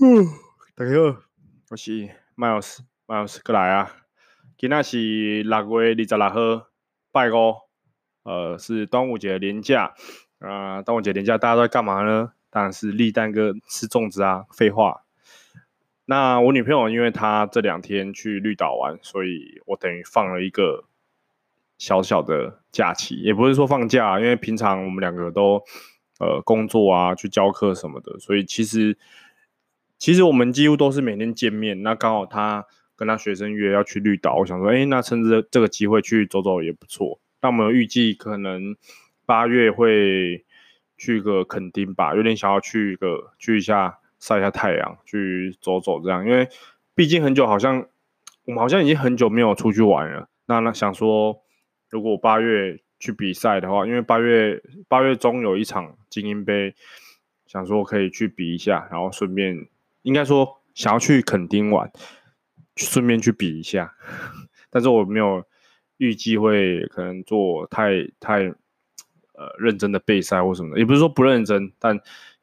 嗯，大家好，我是 Miles，Miles 过来啊。今天是六月二十六号，拜五，呃，是端午节的连假啊、呃。端午节连假大家都在干嘛呢？当然是立蛋跟吃粽子啊。废话。那我女朋友因为她这两天去绿岛玩，所以我等于放了一个小小的假期，也不是说放假，因为平常我们两个都呃工作啊，去教课什么的，所以其实。其实我们几乎都是每天见面，那刚好他跟他学生约要去绿岛，我想说，哎，那趁着这个机会去走走也不错。那我们预计可能八月会去个垦丁吧，有点想要去一个去一下晒一下太阳，去走走这样，因为毕竟很久好像我们好像已经很久没有出去玩了。那那想说，如果八月去比赛的话，因为八月八月中有一场精英杯，想说可以去比一下，然后顺便。应该说想要去垦丁玩，顺便去比一下，但是我没有预计会可能做太太呃认真的备赛或什么的，也不是说不认真，但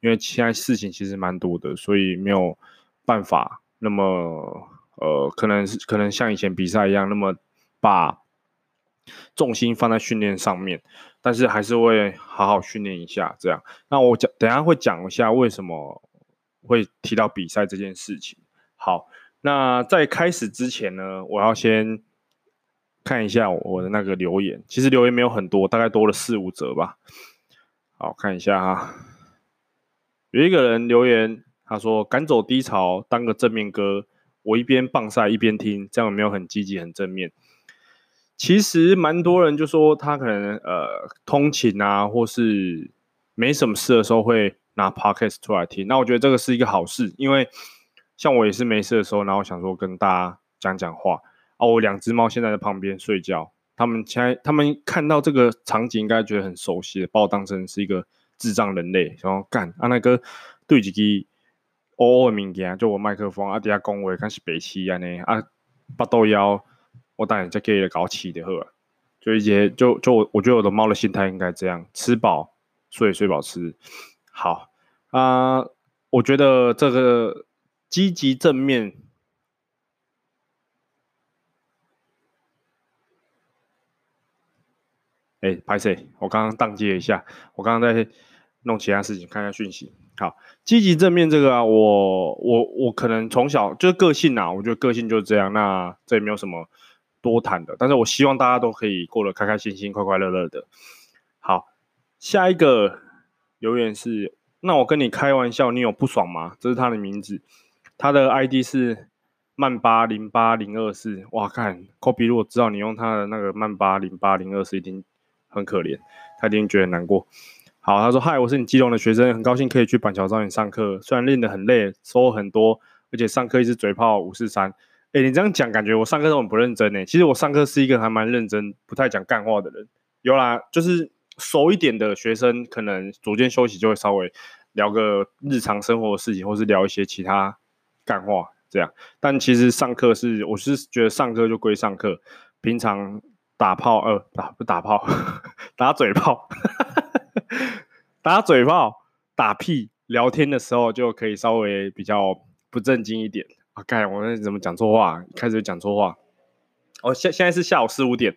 因为现在事情其实蛮多的，所以没有办法那么呃可能是可能像以前比赛一样那么把重心放在训练上面，但是还是会好好训练一下这样。那我讲等下会讲一下为什么。会提到比赛这件事情。好，那在开始之前呢，我要先看一下我的那个留言。其实留言没有很多，大概多了四五则吧。好，看一下哈。有一个人留言，他说：“赶走低潮，当个正面哥。”我一边棒赛一边听，这样有没有很积极、很正面？其实蛮多人就说他可能呃通勤啊，或是没什么事的时候会。拿 podcast 出来听，那我觉得这个是一个好事，因为像我也是没事的时候，然后想说跟大家讲讲话哦。我两只猫现在在旁边睡觉，他们现在他们看到这个场景应该觉得很熟悉，把我当成是一个智障人类，然后干啊那个对几个哦哦的物件，就我麦克风啊底下讲话开始白痴啊呢啊巴豆腰，我当然再给搞起的喝，就一些就就我我觉得我的猫的心态应该这样，吃饱睡睡饱吃。好啊、我觉得这个积极正面。哎，拍谢，我刚刚宕机了一下，我刚刚在弄其他事情，看一下讯息。好，积极正面这个啊，我我我可能从小就个性啊，我觉得个性就是这样，那这也没有什么多谈的。但是我希望大家都可以过得开开心心、快快乐乐的。好，下一个。留言是，那我跟你开玩笑，你有不爽吗？这是他的名字，他的 ID 是曼巴零八零二四。哇，看科比，如果知道你用他的那个曼巴零八零二四，一定很可怜，他一定觉得难过。好，他说：嗨，我是你基隆的学生，很高兴可以去板桥找你上课，虽然练得很累，收获很多，而且上课一直嘴炮五四三。哎，你这样讲，感觉我上课都很不认真呢。其实我上课是一个还蛮认真，不太讲干话的人。有啦，就是。熟一点的学生，可能组间休息就会稍微聊个日常生活的事情，或是聊一些其他干话这样。但其实上课是，我是觉得上课就归上课，平常打炮呃打不打炮，打嘴炮，打嘴炮，打屁聊天的时候就可以稍微比较不正经一点。啊，干，我那怎么讲错话？开始讲错话。哦，现现在是下午四五点。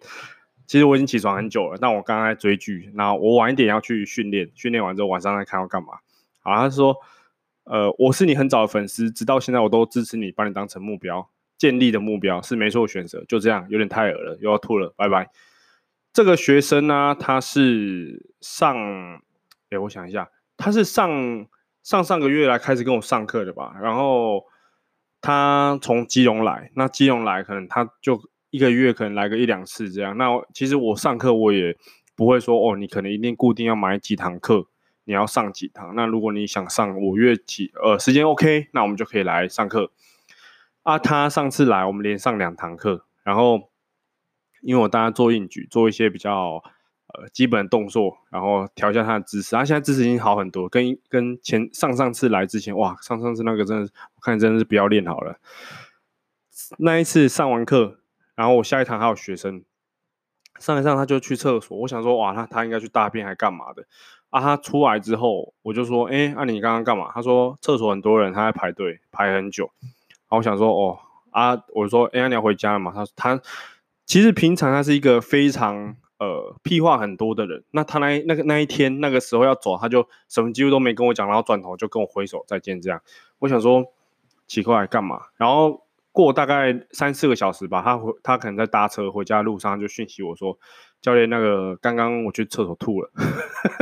其实我已经起床很久了，但我刚刚在追剧，然后我晚一点要去训练，训练完之后晚上再看要干嘛。好，他说，呃，我是你很早的粉丝，直到现在我都支持你，把你当成目标，建立的目标是没错选择，就这样，有点太恶了，又要吐了，拜拜。这个学生呢、他是上，哎，我想一下，他是上上上个月来开始跟我上课的吧，然后他从基隆来，那基隆来可能他就。一个月可能来个一两次这样，那其实我上课我也不会说哦，你可能一定固定要买几堂课，你要上几堂。那如果你想上，五月几呃时间 OK，那我们就可以来上课。啊，他上次来我们连上两堂课，然后因为我大家做硬举，做一些比较呃基本的动作，然后调一下他的姿势，他、现在姿势已经好很多，跟跟前上上次来之前哇，上上次那个真的是我看真的是不要练好了。那一次上完课。然后我下一堂还有学生上一上，他就去厕所。我想说，哇，那他应该去大便还干嘛的？啊，他出来之后，我就说，哎、那、你刚刚干嘛？他说厕所很多人，他在排队排很久。然后我想说，哦，啊，我说，哎、你要回家了嘛？他他其实平常他是一个非常呃屁话很多的人。那他那那个那一天那个时候要走，他就什么几乎都没跟我讲，然后转头就跟我挥手再见这样。我想说奇怪干嘛？然后过大概三四个小时吧，他回他可能在搭车回家路上就讯息我说，教练那个刚刚我去厕所吐了。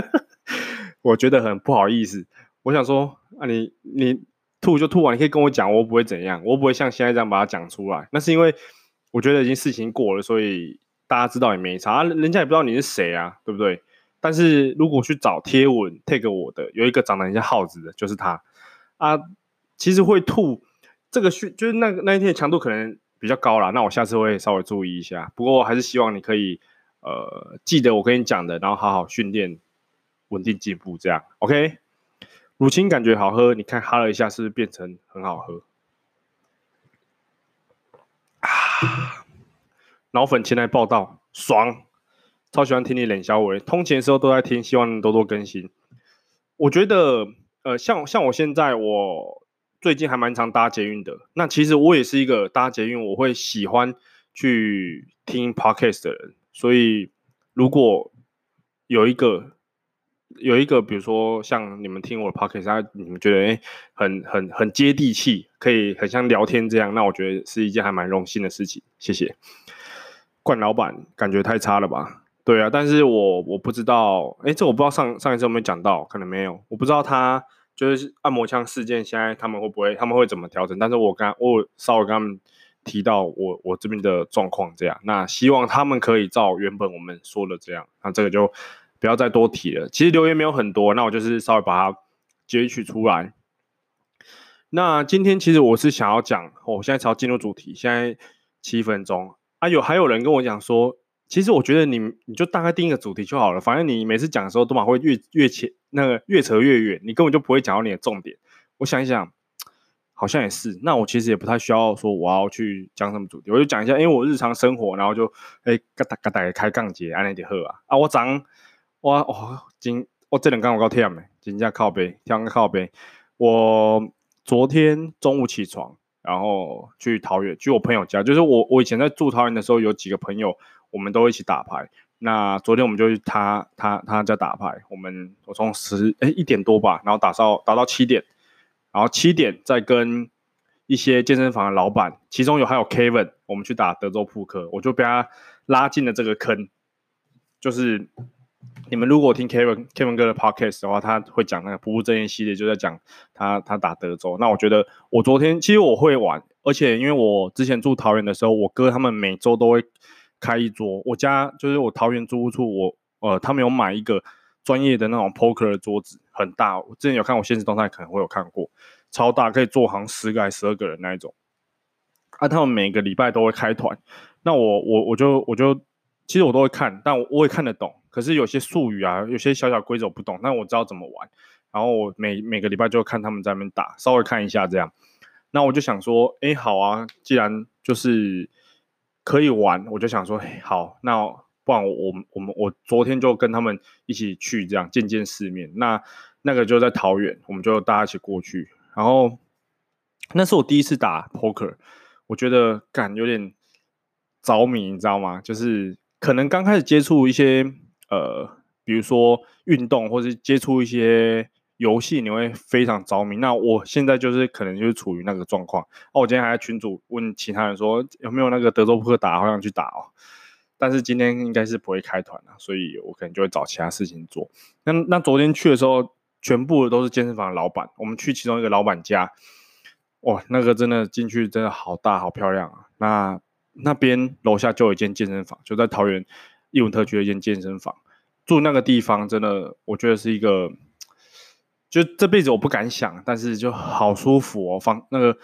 我觉得很不好意思，我想说啊你，你吐就吐完，你可以跟我讲，我不会怎样，我不会像现在这样把它讲出来。那是因为我觉得已经事情过了，所以大家知道也没差，人家也不知道你是谁啊，对不对？但是如果去找贴文 tag 我的，有一个长得很像耗子的，就是他啊。其实会吐，这个训就是那那一天的强度可能比较高啦，那我下次会稍微注意一下。不过我还是希望你可以呃记得我跟你讲的，然后好好训练。稳定进步，这样 OK。乳清感觉好喝，你看哈了一下，是不是变成很好喝？啊！脑粉前来报道，爽！超喜欢听你冷小伟，通勤的时候都在听，希望能多多更新。我觉得，呃，像像我现在，我最近还蛮常搭捷运的。那其实我也是一个搭捷运，我会喜欢去听 Podcast 的人。所以，如果有一个有一个，比如说像你们听我的 podcast，你们觉得诶很很很接地气，可以很像聊天这样，那我觉得是一件还蛮荣幸的事情。谢谢。冠老板感觉太差了吧？对啊，但是我我不知道，诶这我不知道上上一次有没有讲到，可能没有，我不知道他就是按摩枪事件，现在他们会不会他们会怎么调整？但是我刚我稍微跟他们提到我我这边的状况这样，那希望他们可以照原本我们说的这样，那这个就。不要再多提了。其实留言没有很多，那我就是稍微把它截取出来。那今天其实我是想要讲，我现在才要进入主题，现在七分钟啊，有还有人跟我讲说，其实我觉得你你就大概定一个主题就好了，反正你每次讲的时候都嘛会越越切那个越扯越远，你根本就不会讲到你的重点。我想一想，好像也是。那我其实也不太需要说我要去讲什么主题，我就讲一下，因为我日常生活，然后就哎嘎哒嘎哒开杠节，安那点喝啊啊，我长。哇哦，今我这两天我够忝的，今天靠背，天靠背。我昨天中午起床，然后去桃园，去我朋友家。就是我我以前在住桃园的时候，有几个朋友，我们都一起打牌。那昨天我们就去他他他家打牌。我们我从十哎一点多吧，然后打到打到七点，然后七点再跟一些健身房的老板，其中有还有 Kevin，我们去打德州扑克，我就被他拉进了这个坑，就是。你们如果听 Kevin Kevin 哥的 Podcast 的话，他会讲那个不务正业系列，就在讲他他打德州。那我觉得我昨天其实我会玩，而且因为我之前住桃园的时候，我哥他们每周都会开一桌。我家就是我桃园租屋处，我呃他们有买一个专业的那种 Poker 的桌子，很大。我之前有看我现实动态，可能会有看过，超大，可以坐好像十个还十二个人那一种。啊，他们每个礼拜都会开团。那我我我就我就其实我都会看，但我我也看得懂。可是有些术语啊，有些小小规则我不懂，但我知道怎么玩。然后我每每个礼拜就看他们在那边打，稍微看一下这样。那我就想说，哎，好啊，既然就是可以玩，我就想说，好，那不然我我我们我昨天就跟他们一起去这样见见世面。那那个就在桃园，我们就大家一起过去。然后那是我第一次打 poker，我觉得感有点着迷，你知道吗？就是可能刚开始接触一些。呃，比如说运动，或是接触一些游戏，你会非常着迷。那我现在就是可能就是处于那个状况。哦，我今天还在群主问其他人说有没有那个德州扑克打，好想去打哦。但是今天应该是不会开团了，所以我可能就会找其他事情做。那那昨天去的时候，全部都是健身房的老板。我们去其中一个老板家，哇，那个真的进去真的好大好漂亮啊。那那边楼下就有一间健身房，就在桃园。义文特区的一间健身房，住那个地方真的，我觉得是一个，就这辈子我不敢想，但是就好舒服哦。房那个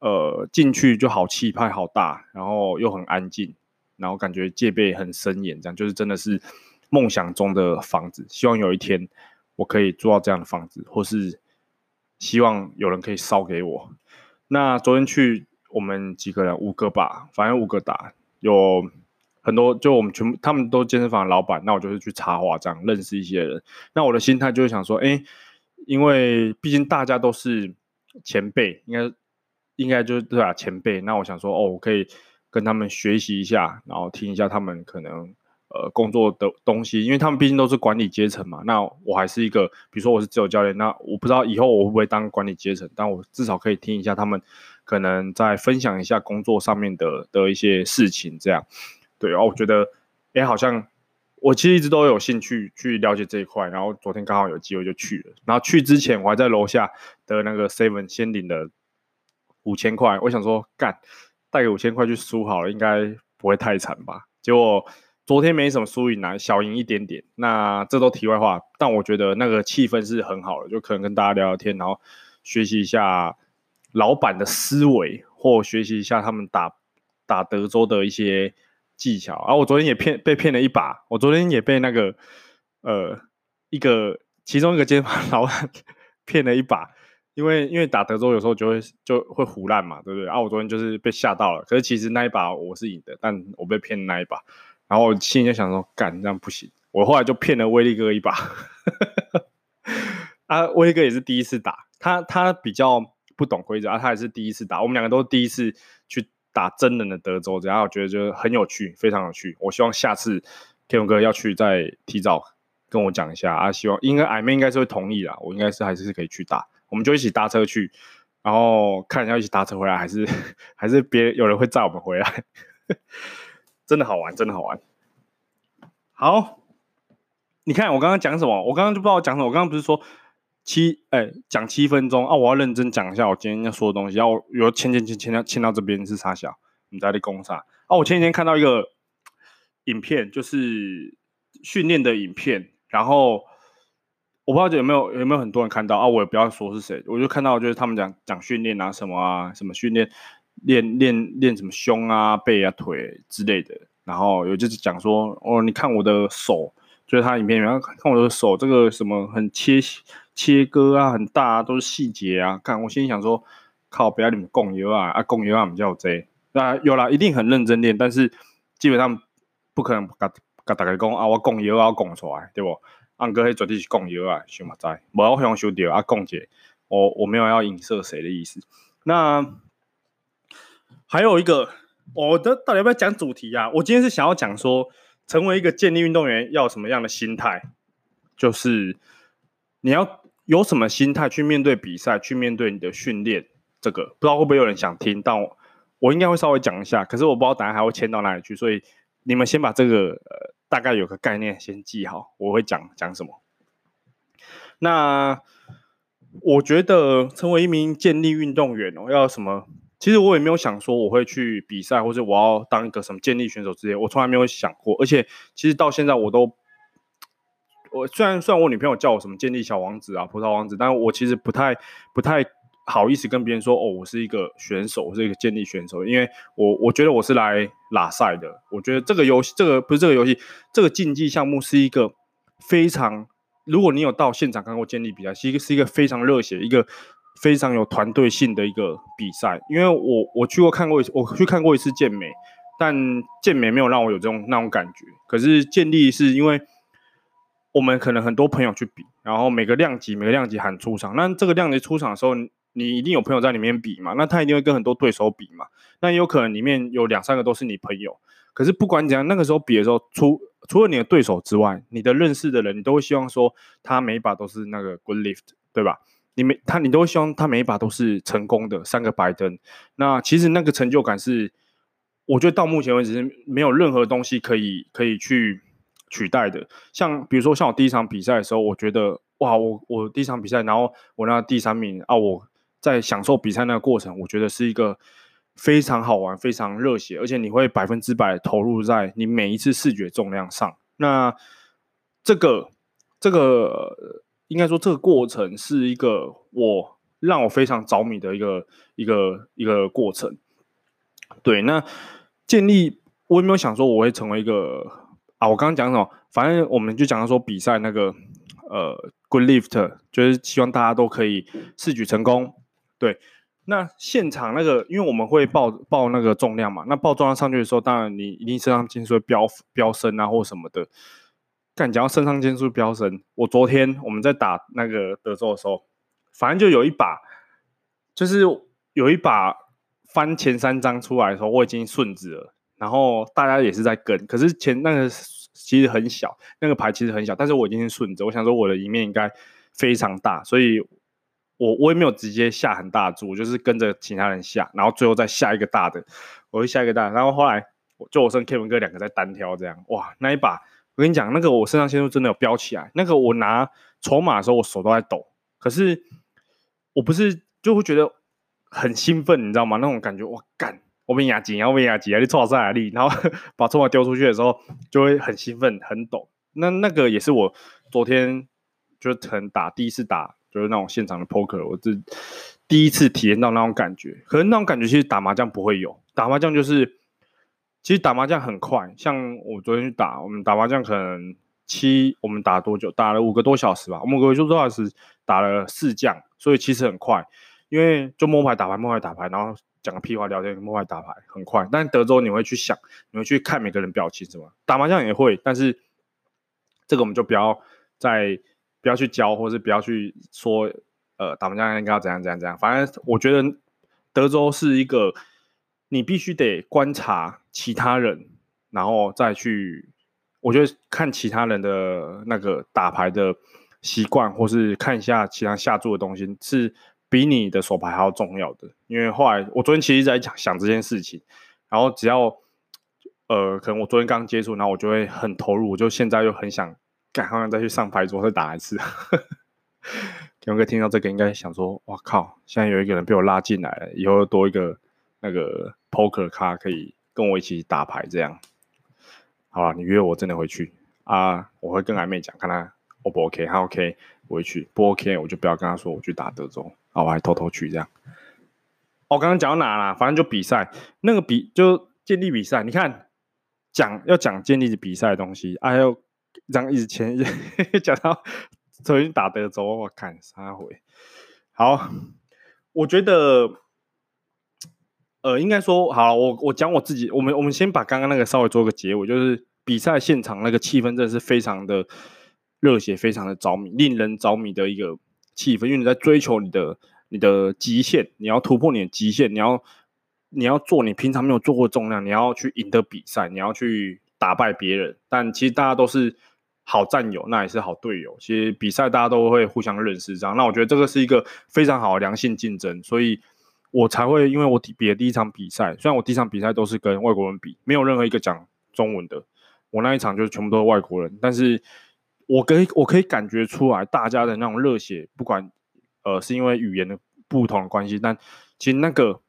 呃进去就好气派，好大，然后又很安静，然后感觉戒备很森严，这样就是真的是梦想中的房子。希望有一天我可以住到这样的房子，或是希望有人可以烧给我。那昨天去我们几个人，五个吧，反正五个打有。很多就我们全部他们都健身房的老板，那我就是去插话这样认识一些人。那我的心态就是想说，哎，因为毕竟大家都是前辈，应该应该就是对啊前辈。那我想说，哦，我可以跟他们学习一下，然后听一下他们可能。呃，工作的东西，因为他们毕竟都是管理阶层嘛，那我还是一个，比如说我是自由教练，那我不知道以后我会不会当管理阶层，但我至少可以听一下他们可能在分享一下工作上面的的一些事情，这样，对，然后我觉得，哎，好像我其实一直都有兴趣去了解这一块，然后昨天刚好有机会就去了，然后去之前我还在楼下的那个 Seven 先领了五千块，我想说干带个五千块去输好了，应该不会太惨吧，结果。昨天没什么输赢啊，小赢一点点。那这都题外话，但我觉得那个气氛是很好的，就可能跟大家聊聊天，然后学习一下老板的思维，或学习一下他们打打德州的一些技巧。啊，我昨天也骗被骗了一把，我昨天也被那个呃一个其中一个健身房老板骗了一把，因为因为打德州有时候就会就会胡烂嘛，对不对？啊，我昨天就是被吓到了，可是其实那一把我是赢的，但我被骗那一把。然后我心里就想说，干这样不行。我后来就骗了威力哥一把，啊，威力哥也是第一次打，他他比较不懂规则啊，他也是第一次打。我们两个都是第一次去打真人的德州，然后我觉得就很有趣，非常有趣。我希望下次天龙哥要去再提早跟我讲一下啊。希望应该矮妹应该是会同意啦，我应该是还是可以去打，我们就一起搭车去，然后看要一起搭车回来，还是 还是别有人会载我们回来。真的好玩，真的好玩。好，你看我刚刚讲什么？我刚刚就不知道讲什么。我刚刚不是说七哎讲七分钟啊？我要认真讲一下我今天要说的东西。要有签签签签到签到这边是啥小？你在这里攻啥？啊，我前几天看到一个影片，就是训练的影片。然后我不知道有没有有没有很多人看到啊？我也不要说是谁，我就看到就是他们讲讲训练啊什么啊什么训练。练练练什么胸啊、背啊、腿之类的，然后有就是讲说，哦，你看我的手，就是他影片里面看我的手，这个什么很切切割啊，很大啊，都是细节啊。看我心里想说，靠，不要你们供油啊，啊供油啊，我们叫这，那有啦，一定很认真练，但是基本上不可能跟跟大家讲啊，我供油啊，我供出来，对不？安哥，迄绝对是供油啊，想嘛知，无我想收掉啊，供姐，我我没有要影射谁的意思，那。还有一个，我的到底要不要讲主题啊？我今天是想要讲说，成为一个健力运动员要什么样的心态，就是你要有什么心态去面对比赛，去面对你的训练。这个不知道会不会有人想听，但我，应该会稍微讲一下。可是我不知道等下还会签到哪里去，所以你们先把这个呃大概有个概念先记好，我会讲讲什么。那我觉得成为一名健力运动员哦，要什么？其实我也没有想说我会去比赛，或者我要当一个什么健力选手之类，我从来没有想过。而且其实到现在我都，我虽然虽然我女朋友叫我什么健力小王子啊、葡萄王子，但我其实不太不太好意思跟别人说哦，我是一个选手，我是一个健力选手，因为我我觉得我是来拉赛的。我觉得这个游戏，这个不是这个游戏，这个竞技项目是一个非常，如果你有到现场看过健力比赛，是一个是一个非常热血一个。非常有团队性的一个比赛，因为我我去过看过一，我去看过一次健美，但健美没有让我有这种那种感觉。可是健力是因为我们可能很多朋友去比，然后每个量级每个量级喊出场，那这个量级出场的时候，你一定有朋友在里面比嘛，那他一定会跟很多对手比嘛，那也有可能里面有两三个都是你朋友。可是不管怎样，那个时候比的时候，除除了你的对手之外，你的认识的人，你都会希望说他每一把都是那个 good lift，对吧？你每他，你都会希望他每一把都是成功的三个白灯。那其实那个成就感是，我觉得到目前为止是没有任何东西可以可以去取代的。像比如说像我第一场比赛的时候，我觉得哇，我我第一场比赛，然后我拿第三名啊，我在享受比赛那个过程，我觉得是一个非常好玩、非常热血，而且你会百分之百投入在你每一次视觉重量上。那这个这个。应该说，这个过程是一个我让我非常着迷的一个一个一个过程。对，那建立我也没有想说我会成为一个啊，我刚刚讲什么？反正我们就讲到说比赛那个呃，good lift，就是希望大家都可以试举成功。对，那现场那个，因为我们会报报那个重量嘛，那报重量上去的时候，当然你一定身上腺素会飙飙升啊，或什么的。干，讲到肾上腺素飙升，我昨天我们在打那个德州的时候，反正就有一把，就是有一把翻前三张出来的时候，我已经顺子了，然后大家也是在跟，可是前那个其实很小，那个牌其实很小，但是我已经顺着，我想说我的赢面应该非常大，所以我我也没有直接下很大注，我就是跟着其他人下，然后最后再下一个大的，我会下一个大，然后后来就我跟 Kevin 哥两个在单挑这样，哇，那一把。我跟你讲，那个我肾上腺素真的有飙起来。那个我拿筹码的时候，我手都在抖。可是我不是就会觉得很兴奋，你知道吗？那种感觉，我干，我被压紧，我被压紧，你错在哪里？然后 把筹码丢出去的时候，就会很兴奋，很抖。那那个也是我昨天就是能打第一次打，就是那种现场的 poker，我这第一次体验到那种感觉。可是那种感觉其实打麻将不会有，打麻将就是。其实打麻将很快，像我昨天去打，我们打麻将可能七，我们打多久？打了五个多小时吧。我们五个多小时打了四将，所以其实很快，因为就摸牌打牌，摸牌打牌，然后讲个屁话聊天，摸牌打牌很快。但德州你会去想，你会去看每个人表情什么？打麻将也会，但是这个我们就不要再不要去教，或是不要去说，呃，打麻将应该要怎样怎样怎样。反正我觉得德州是一个。你必须得观察其他人，然后再去，我觉得看其他人的那个打牌的习惯，或是看一下其他下注的东西，是比你的手牌还要重要的。因为后来我昨天其实在讲想这件事情，然后只要呃，可能我昨天刚接触，然后我就会很投入，我就现在又很想赶快再去上牌桌再打一次。有没有听到这个？应该想说，哇靠！现在有一个人被我拉进来了，以后多一个那个。Poker 卡可以跟我一起打牌，这样好了。你约我真的会去啊！我会跟阿妹讲，看他 O 不 OK，他 OK 我会去，不 OK 我就不要跟他说我去打德州啊，我还偷偷去这样。我刚刚讲到哪了？反正就比赛，那个比就建立比赛。你看讲要讲建立比赛的东西，还有讲以前 讲到重新打德州，我看三回。好，我觉得。呃，应该说好，我我讲我自己，我们我们先把刚刚那个稍微做个结尾，就是比赛现场那个气氛真的是非常的热血，非常的着迷，令人着迷的一个气氛，因为你在追求你的你的极限，你要突破你的极限，你要你要做你平常没有做过重量，你要去赢得比赛，你要去打败别人，但其实大家都是好战友，那也是好队友，其实比赛大家都会互相认识，这样，那我觉得这个是一个非常好的良性竞争，所以。我才会，因为我比的第一场比赛，虽然我第一场比赛都是跟外国人比，没有任何一个讲中文的，我那一场就是全部都是外国人，但是我可以我可以感觉出来大家的那种热血，不管呃是因为语言的不同关系，但其实那个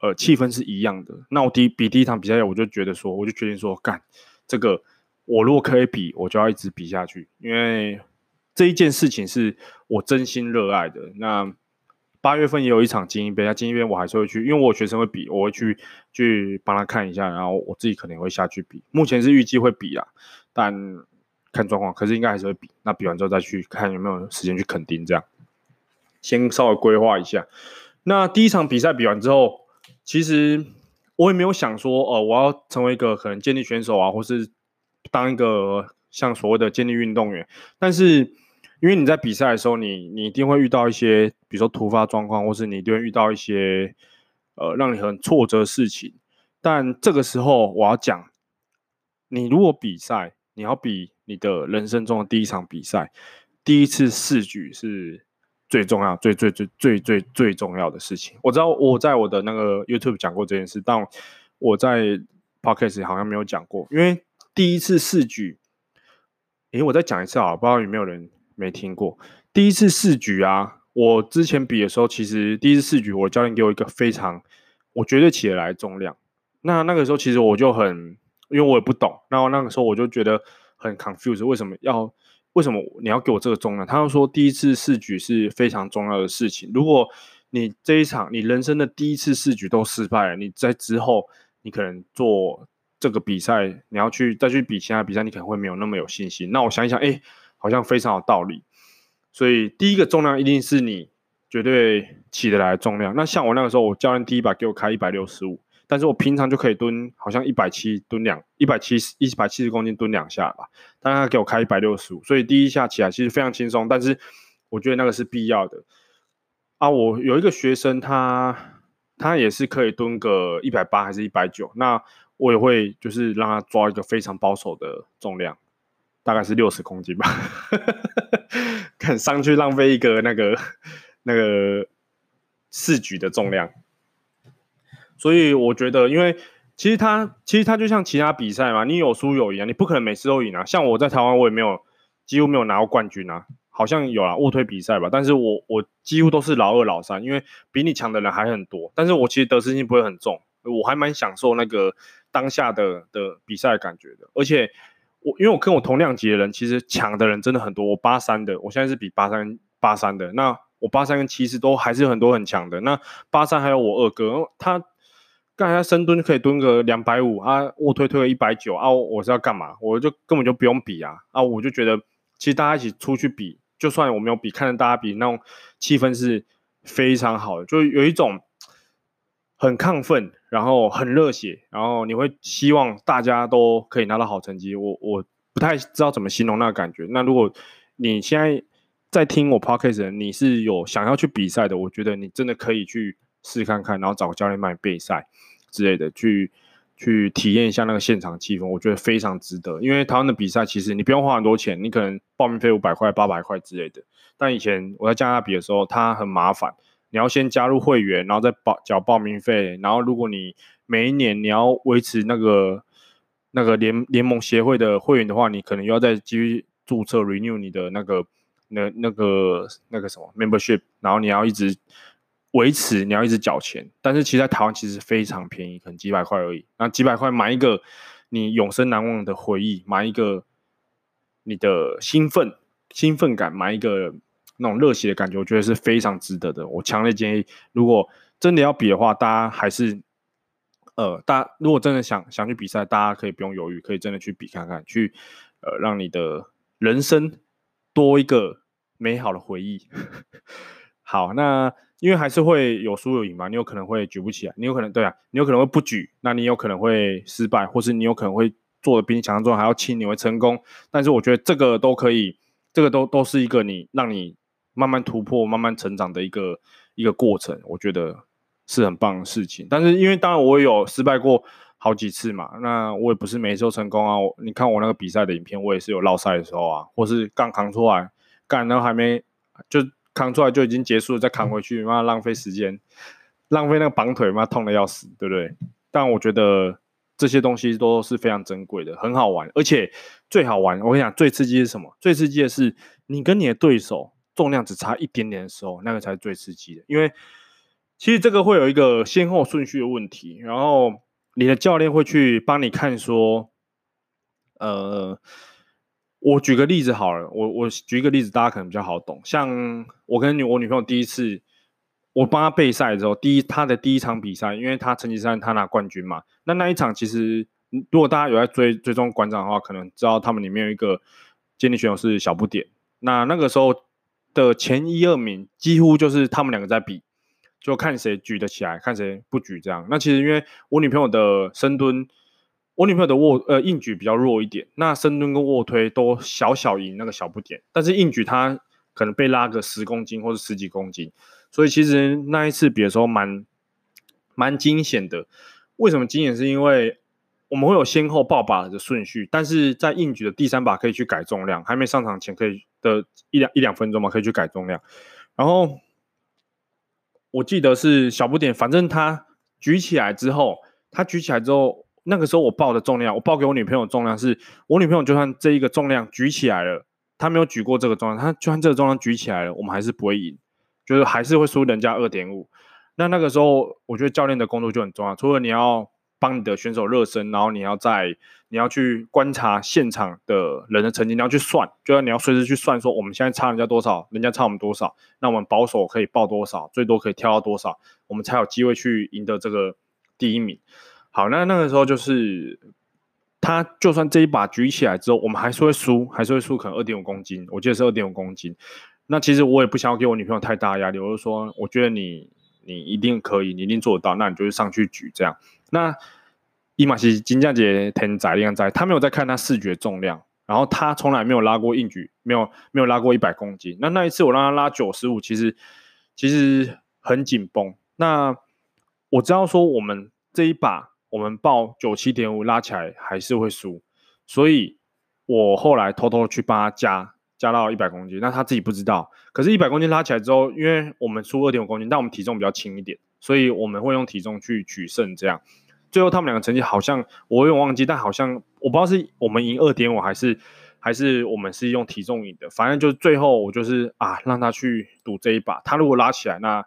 呃气氛是一样的。那我第一比第一场比赛，我就觉得说，我就决定说，干这个我如果可以比，我就要一直比下去，因为这一件事情是我真心热爱的。那。八月份也有一场精英杯，那精英杯我还是会去，因为我学生会比，我会去去帮他看一下，然后我自己可能会下去比。目前是预计会比啊，但看状况，可是应该还是会比。那比完之后再去看有没有时间去垦丁，这样先稍微规划一下。那第一场比赛比完之后，其实我也没有想说，哦、呃，我要成为一个可能健力选手啊，或是当一个像所谓的健力运动员，但是。因为你在比赛的时候，你你一定会遇到一些，比如说突发状况，或是你一定会遇到一些，呃，让你很挫折的事情。但这个时候，我要讲，你如果比赛，你要比你的人生中的第一场比赛，第一次试举是最重要、最最最最最最重要的事情。我知道我在我的那个 YouTube 讲过这件事，但我在 Podcast 好像没有讲过。因为第一次试举，诶，我再讲一次啊，不知道有没有人。没听过第一次试举啊！我之前比的时候，其实第一次试举，我教练给我一个非常我绝对起得来重量。那那个时候其实我就很，因为我也不懂，然后那个时候我就觉得很 confused，为什么要为什么你要给我这个重量？他又说第一次试举是非常重要的事情。如果你这一场你人生的第一次试举都失败了，你在之后你可能做这个比赛，你要去再去比其他比赛，你可能会没有那么有信心。那我想一想，哎。好像非常有道理，所以第一个重量一定是你绝对起得来的重量。那像我那个时候，我教练第一把给我开一百六十五，但是我平常就可以蹲，好像一百七蹲两一百七十一百七十公斤蹲两下吧，但他给我开一百六十五，所以第一下起来其实非常轻松。但是我觉得那个是必要的啊。我有一个学生他，他也是可以蹲个一百八还是一百九，那我也会就是让他抓一个非常保守的重量。大概是六十公斤吧，看上去浪费一个那个那个四举的重量，所以我觉得，因为其实他其实他就像其他比赛嘛，你有输有赢，你不可能每次都赢啊。像我在台湾，我也没有几乎没有拿过冠军啊，好像有啊，卧推比赛吧，但是我我几乎都是老二老三，因为比你强的人还很多，但是我其实得失心不会很重，我还蛮享受那个当下的的比赛感觉的，而且。我因为我跟我同量级的人，其实强的人真的很多。我八三的，我现在是比八三八三的。那我八三跟七四都还是很多很强的。那八三还有我二哥，他刚才深蹲可以蹲个两百五啊，卧推推个一百九啊，我是要干嘛？我就根本就不用比啊啊！我就觉得其实大家一起出去比，就算我没有比，看着大家比那种气氛是非常好的，就有一种。很亢奋，然后很热血，然后你会希望大家都可以拿到好成绩。我我不太知道怎么形容那个感觉。那如果你现在在听我 podcast，你是有想要去比赛的，我觉得你真的可以去试看看，然后找个教练帮你备赛之类的，去去体验一下那个现场气氛。我觉得非常值得，因为台湾的比赛其实你不用花很多钱，你可能报名费五百块、八百块之类的。但以前我在加拿大比的时候，它很麻烦。你要先加入会员，然后再报缴报名费，然后如果你每一年你要维持那个那个联联盟协会的会员的话，你可能又要再继续注册 renew 你的那个那那个那个什么 membership，然后你要一直维持，你要一直缴钱。但是其实在台湾其实非常便宜，可能几百块而已。那几百块买一个你永生难忘的回忆，买一个你的兴奋兴奋感，买一个。那种热血的感觉，我觉得是非常值得的。我强烈建议，如果真的要比的话，大家还是，呃，大家如果真的想想去比赛，大家可以不用犹豫，可以真的去比看看，去，呃，让你的人生多一个美好的回忆。好，那因为还是会有输有赢嘛，你有可能会举不起来，你有可能对啊，你有可能会不举，那你有可能会失败，或是你有可能会做的比你想象中还要轻，你会成功。但是我觉得这个都可以，这个都都是一个你让你。慢慢突破、慢慢成长的一个一个过程，我觉得是很棒的事情。但是因为当然我也有失败过好几次嘛，那我也不是每次都成功啊。你看我那个比赛的影片，我也是有落赛的时候啊，或是刚扛出来，干然后还没就扛出来就已经结束了，再扛回去，妈浪费时间，浪费那个绑腿，妈痛的要死，对不对？但我觉得这些东西都是非常珍贵的，很好玩，而且最好玩。我跟你讲，最刺激是什么？最刺激的是你跟你的对手。重量只差一点点的时候，那个才是最刺激的。因为其实这个会有一个先后顺序的问题，然后你的教练会去帮你看说，呃，我举个例子好了，我我举一个例子，大家可能比较好懂。像我跟女我女朋友第一次，我帮她备赛的时候，第一她的第一场比赛，因为她成绩上她拿冠军嘛，那那一场其实如果大家有在追追踪馆长的话，可能知道他们里面有一个接力选手是小不点，那那个时候。的前一二名几乎就是他们两个在比，就看谁举得起来，看谁不举这样。那其实因为我女朋友的深蹲，我女朋友的卧呃硬举比较弱一点，那深蹲跟卧推都小小赢那个小不点，但是硬举它可能被拉个十公斤或者十几公斤，所以其实那一次比的时候蛮蛮惊险的。为什么惊险？是因为我们会有先后报把的顺序，但是在硬举的第三把可以去改重量，还没上场前可以。的一两一两分钟嘛，可以去改重量。然后我记得是小不点，反正他举起来之后，他举起来之后，那个时候我报的重量，我报给我女朋友重量是，我女朋友就算这一个重量举起来了，她没有举过这个重量，她就算这个重量举起来了，我们还是不会赢，就是还是会输人家二点五。那那个时候，我觉得教练的工作就很重要，除了你要。帮你的选手热身，然后你要在你要去观察现场的人的成绩，你要去算，就要你要随时去算，说我们现在差人家多少，人家差我们多少，那我们保守可以报多少，最多可以跳到多少，我们才有机会去赢得这个第一名。好，那那个时候就是他就算这一把举起来之后，我们还是会输，还是会输，可能二点五公斤，我记得是二点五公斤。那其实我也不想要给我女朋友太大压力，我就说，我觉得你你一定可以，你一定做得到，那你就是上去举这样。那伊玛西金价节天仔量在，他没有在看他视觉重量，然后他从来没有拉过硬举，没有没有拉过一百公斤。那那一次我让他拉九十五，其实其实很紧绷。那我知道说我们这一把我们报九七点五拉起来还是会输，所以我后来偷偷去帮他加加到一百公斤，那他自己不知道。可是，一百公斤拉起来之后，因为我们输二点五公斤，但我们体重比较轻一点，所以我们会用体重去取胜这样。最后他们两个成绩好像我有点忘记，但好像我不知道是我们赢二点五还是还是我们是用体重赢的。反正就最后我就是啊，让他去赌这一把。他如果拉起来，那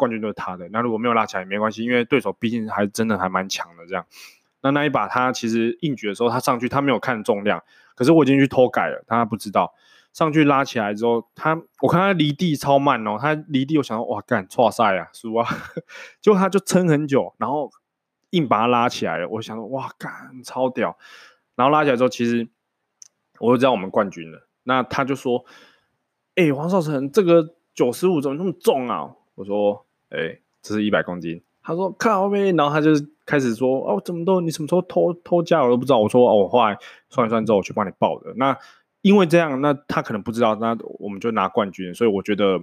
冠军就是他的。那如果没有拉起来也没关系，因为对手毕竟还真的还蛮强的。这样，那那一把他其实硬举的时候，他上去他没有看重量，可是我已经去偷改了，他不知道。上去拉起来之后，他我看他离地超慢哦，他离地我想说哇干，错赛啊，输啊，结果他就撑很久，然后。硬把他拉起来了，我想说，哇，干，超屌！然后拉起来之后，其实我就知道我们冠军了。那他就说：“哎、欸，黄少成，这个九十五怎么那么重啊？”我说：“哎、这是一百公斤。”他说：“靠呗。”然后他就开始说：“哦，怎么都你什么时候偷偷加我都不知道。”我说：“哦，我后来算一算之后，我去帮你报的。”那因为这样，那他可能不知道，那我们就拿冠军。所以我觉得。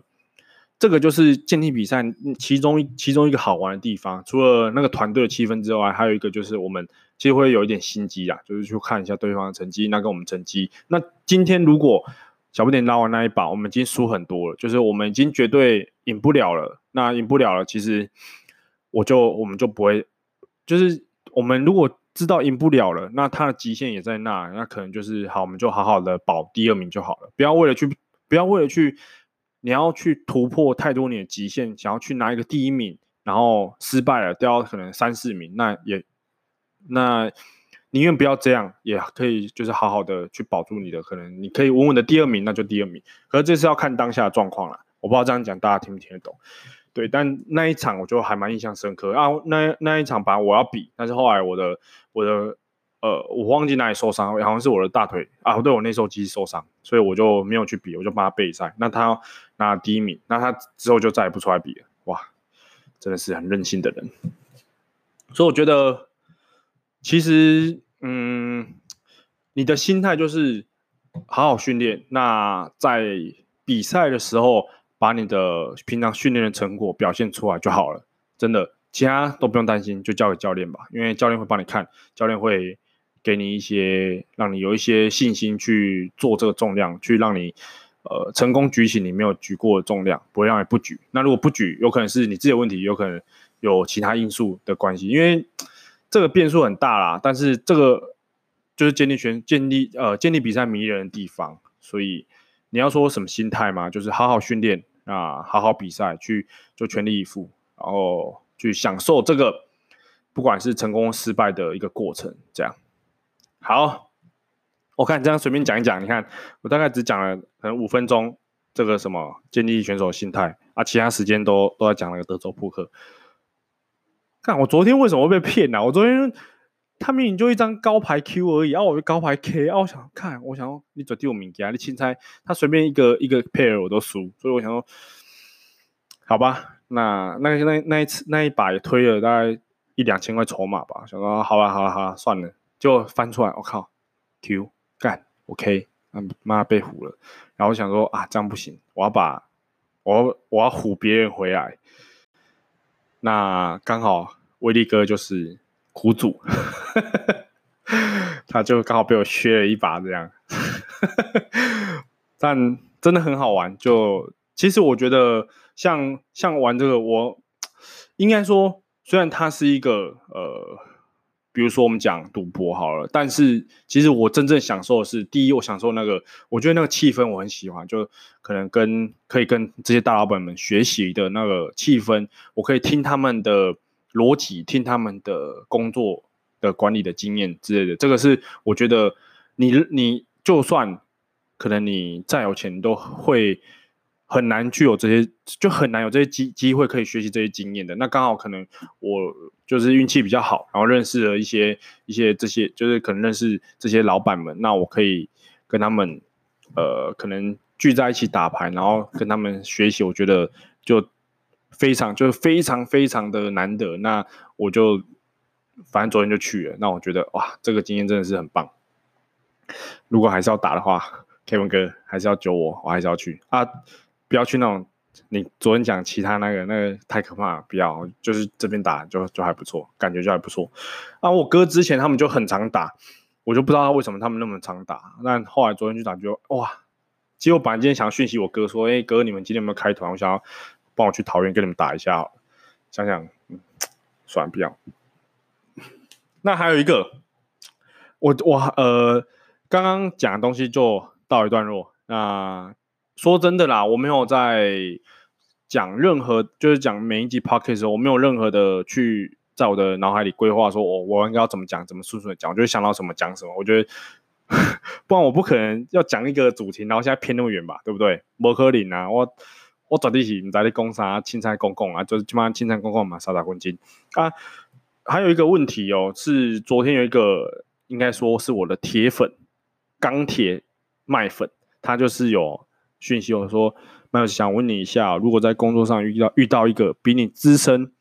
这个就是健力比赛其中其中一个好玩的地方，除了那个团队的气氛之外，还有一个就是我们其实会有一点心机啊，就是去看一下对方的成绩，那跟我们成绩。那今天如果小不点拉完那一把，我们已经输很多了，就是我们已经绝对赢不了了。那赢不了了，其实我就我们就不会，就是我们如果知道赢不了了，那他的极限也在那，那可能就是好，我们就好好的保第二名就好了，不要为了去，不要为了去。你要去突破太多年的极限，想要去拿一个第一名，然后失败了，掉到可能三四名，那也那宁愿不要这样，也可以就是好好的去保住你的，可能你可以稳稳的第二名，那就第二名。可是这是要看当下的状况了，我不知道这样讲大家听不听得懂？对，但那一场我就还蛮印象深刻啊，那那一场本来我要比，但是后来我的我的。呃，我忘记哪里受伤，好像是我的大腿啊，对，我内收肌受伤，所以我就没有去比，我就帮他备赛。那他拿第一名，那他之后就再也不出来比了。哇，真的是很任性的人。所以我觉得，其实，嗯，你的心态就是好好训练，那在比赛的时候，把你的平常训练的成果表现出来就好了。真的，其他都不用担心，就交给教练吧，因为教练会帮你看，教练会。给你一些，让你有一些信心去做这个重量，去让你呃成功举起你没有举过的重量，不会让你不举。那如果不举，有可能是你自己的问题，有可能有其他因素的关系，因为这个变数很大啦。但是这个就是建立全建立呃建立比赛迷人的地方，所以你要说什么心态嘛，就是好好训练啊，好好比赛，去做全力以赴，然后去享受这个不管是成功失败的一个过程，这样。好，我看这样随便讲一讲，你看我大概只讲了可能五分钟，这个什么建立选手心态啊，其他时间都都在讲那个德州扑克。看我昨天为什么会被骗呢、啊？我昨天他明明就一张高牌 Q 而已，啊，我就高牌 K，啊，我想看，我想说你昨天有名啊，你轻猜他随便一个一个 pair 我都输，所以我想说，好吧，那那那那一次那一把也推了大概一两千块筹码吧，想说好吧，好了好了，算了。就翻出来，我靠，Q 干，OK，妈被唬了。然后我想说啊，这样不行，我要把，我我要唬别人回来。那刚好威力哥就是苦主，他就刚好被我削了一把这样。但真的很好玩，就其实我觉得像像玩这个，我应该说，虽然它是一个呃。比如说我们讲赌博好了，但是其实我真正享受的是，第一，我享受那个，我觉得那个气氛我很喜欢，就可能跟可以跟这些大老板们学习的那个气氛，我可以听他们的逻辑，听他们的工作的管理的经验之类的，这个是我觉得你你就算可能你再有钱，都会。很难具有这些，就很难有这些机机会可以学习这些经验的。那刚好可能我就是运气比较好，然后认识了一些一些这些，就是可能认识这些老板们。那我可以跟他们，呃，可能聚在一起打牌，然后跟他们学习，我觉得就非常就是非常非常的难得。那我就反正昨天就去了，那我觉得哇，这个经验真的是很棒。如果还是要打的话，Kevin 哥还是要揪我，我还是要去啊，不要去那种。你昨天讲其他那个那个太可怕了，不要，就是这边打就就还不错，感觉就还不错。啊，我哥之前他们就很常打，我就不知道为什么他们那么常打。但后来昨天去打就哇，其实我本来今天想要讯息我哥说，哎、哥，你们今天有没有开团？我想要帮我去桃园跟你们打一下。想想，嗯，算了，不要。那还有一个，我我呃，刚刚讲的东西就到一段落。那说真的啦，我没有在讲任何，就是讲每一集 podcast 时候，我没有任何的去在我的脑海里规划说，我我应该要怎么讲，怎么顺顺的讲，我就想到什么讲什么。我觉得，不然我不可能要讲一个主题，然后现在偏那么远吧，对不对？摩柯林啊，我我绝对是你在你讲啥青菜公公啊，就是基本上青菜公公嘛，傻傻混金啊。还有一个问题哦，是昨天有一个，应该说是我的铁粉，钢铁麦粉，他就是有。讯息我说，麦老师想问你一下，如果在工作上遇到遇到一个比你资深，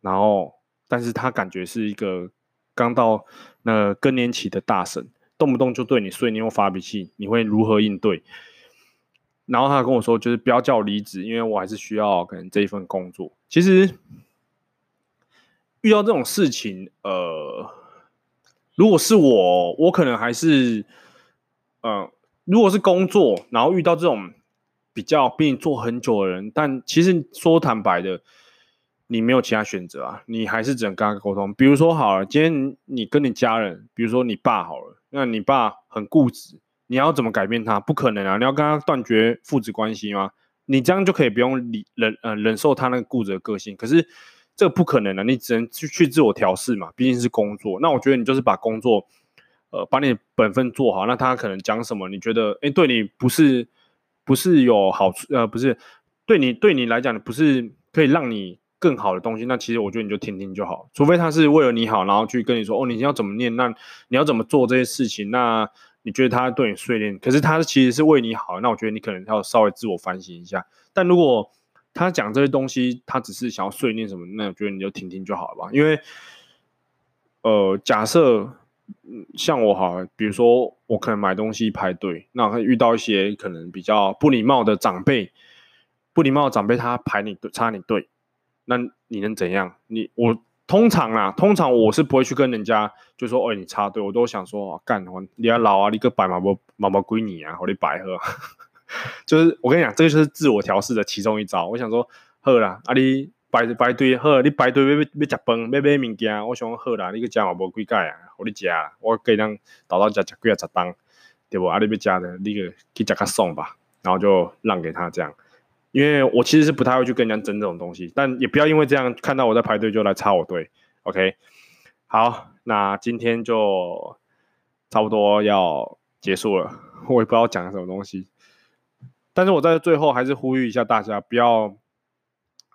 然后但是他感觉是一个刚到那更年期的大神，动不动就对你碎念又发脾气，你会如何应对？然后他跟我说，就是不要叫我离职，因为我还是需要可能这一份工作。其实遇到这种事情，呃，如果是我，我可能还是，嗯、如果是工作，然后遇到这种。比较比你做很久的人，但其实说坦白的，你没有其他选择啊，你还是只能跟他沟通。比如说好了，今天你跟你家人，比如说你爸好了，那你爸很固执，你要怎么改变他？不可能啊！你要跟他断绝父子关系吗？你这样就可以不用理忍呃忍受他那个固执的个性。可是这不可能啊，你只能去去自我调试嘛，毕竟是工作。那我觉得你就是把工作呃把你本分做好，那他可能讲什么，你觉得哎对你不是。不是有好处，呃，不是对你对你来讲，不是可以让你更好的东西。那其实我觉得你就听听就好，除非他是为了你好，然后去跟你说，哦，你要怎么念，那你要怎么做这些事情。那你觉得他对你碎念，可是他其实是为你好，那我觉得你可能要稍微自我反省一下。但如果他讲这些东西，他只是想要碎念什么，那我觉得你就听听就好了吧。因为，呃，假设。像我哈，比如说我可能买东西排队，那会遇到一些可能比较不礼貌的长辈，不礼貌的长辈他排你，插你队，那你能怎样？你我通常啊，通常我是不会去跟人家就说，哎、你插队，我都想说，干、啊，你要老啊，你个白马不毛毛归你啊，我的白喝，就是我跟你讲，这个就是自我调试的其中一招。我想说，喝啦，啊你。排排队好，你排队要要要食饭，要买物件，我想好啦，你去食嘛无几盖啊，互你食，我给人倒到食食几啊十档，对不？啊，你要食的，你个去食较爽吧，然后就让给他这样，因为我其实是不太会去跟人家争这种东西，但也不要因为这样看到我在排队就来插我队，OK？好，那今天就差不多要结束了，我也不知道讲什么东西，但是我在最后还是呼吁一下大家，不要。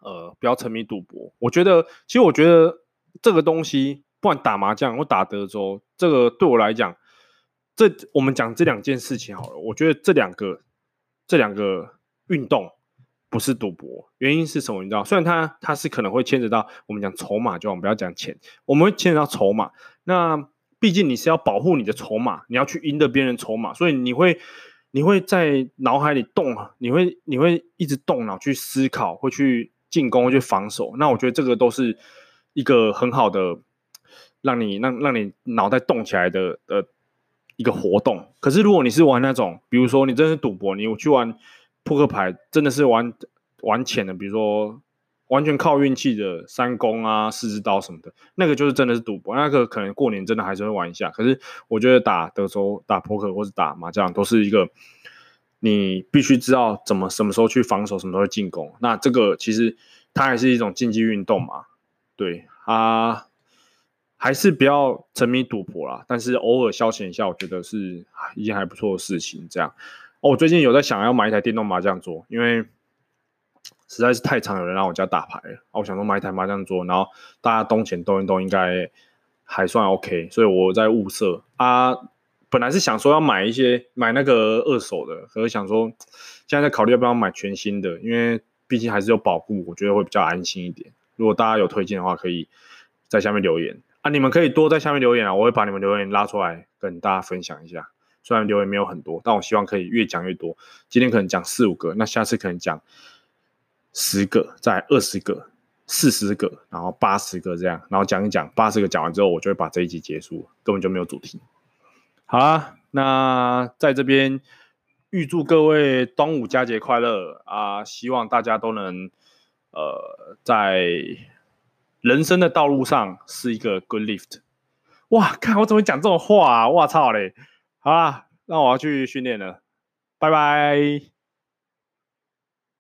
呃，不要沉迷赌博。我觉得，其实我觉得这个东西，不管打麻将或打德州，这个对我来讲，这我们讲这两件事情好了。我觉得这两个这两个运动不是赌博，原因是什么？你知道？虽然它它是可能会牵扯到我们讲筹码，就我们不要讲钱，我们会牵扯到筹码。那毕竟你是要保护你的筹码，你要去赢得别人筹码，所以你会你会在脑海里动，你会你会一直动脑去思考，会去。进攻去防守，那我觉得这个都是一个很好的让你让让你脑袋动起来的的一个活动。可是如果你是玩那种，比如说你真的是赌博，你去玩扑克牌，真的是玩玩浅的，比如说完全靠运气的三公啊、四只刀什么的，那个就是真的是赌博。那个可能过年真的还是会玩一下。可是我觉得打德州、打扑克或者打麻将都是一个。你必须知道怎么什么时候去防守，什么时候进攻。那这个其实它还是一种竞技运动嘛，对啊，还是不要沉迷赌博啦。但是偶尔消遣一下，我觉得是一件还不错的事情。这样，哦，我最近有在想要买一台电动麻将桌，因为实在是太常有人来我家打牌了。我想说买一台麻将桌，然后大家动钱动一动，应该还算 OK。所以我在物色啊。本来是想说要买一些买那个二手的，可是想说现在在考虑要不要买全新的，因为毕竟还是有保护，我觉得会比较安心一点。如果大家有推荐的话，可以在下面留言啊，你们可以多在下面留言啊，我会把你们留言拉出来跟大家分享一下。虽然留言没有很多，但我希望可以越讲越多。今天可能讲四五个，那下次可能讲十个，再二十个。四十个，然后八十个这样，然后讲一讲，八十个讲完之后，我就会把这一集结束，根本就没有主题。好啦，那在这边预祝各位端午佳节快乐啊！希望大家都能呃，在人生的道路上是一个 good lift。哇，看我怎么讲这种话啊！我操嘞！好啦，那我要去训练了，拜拜。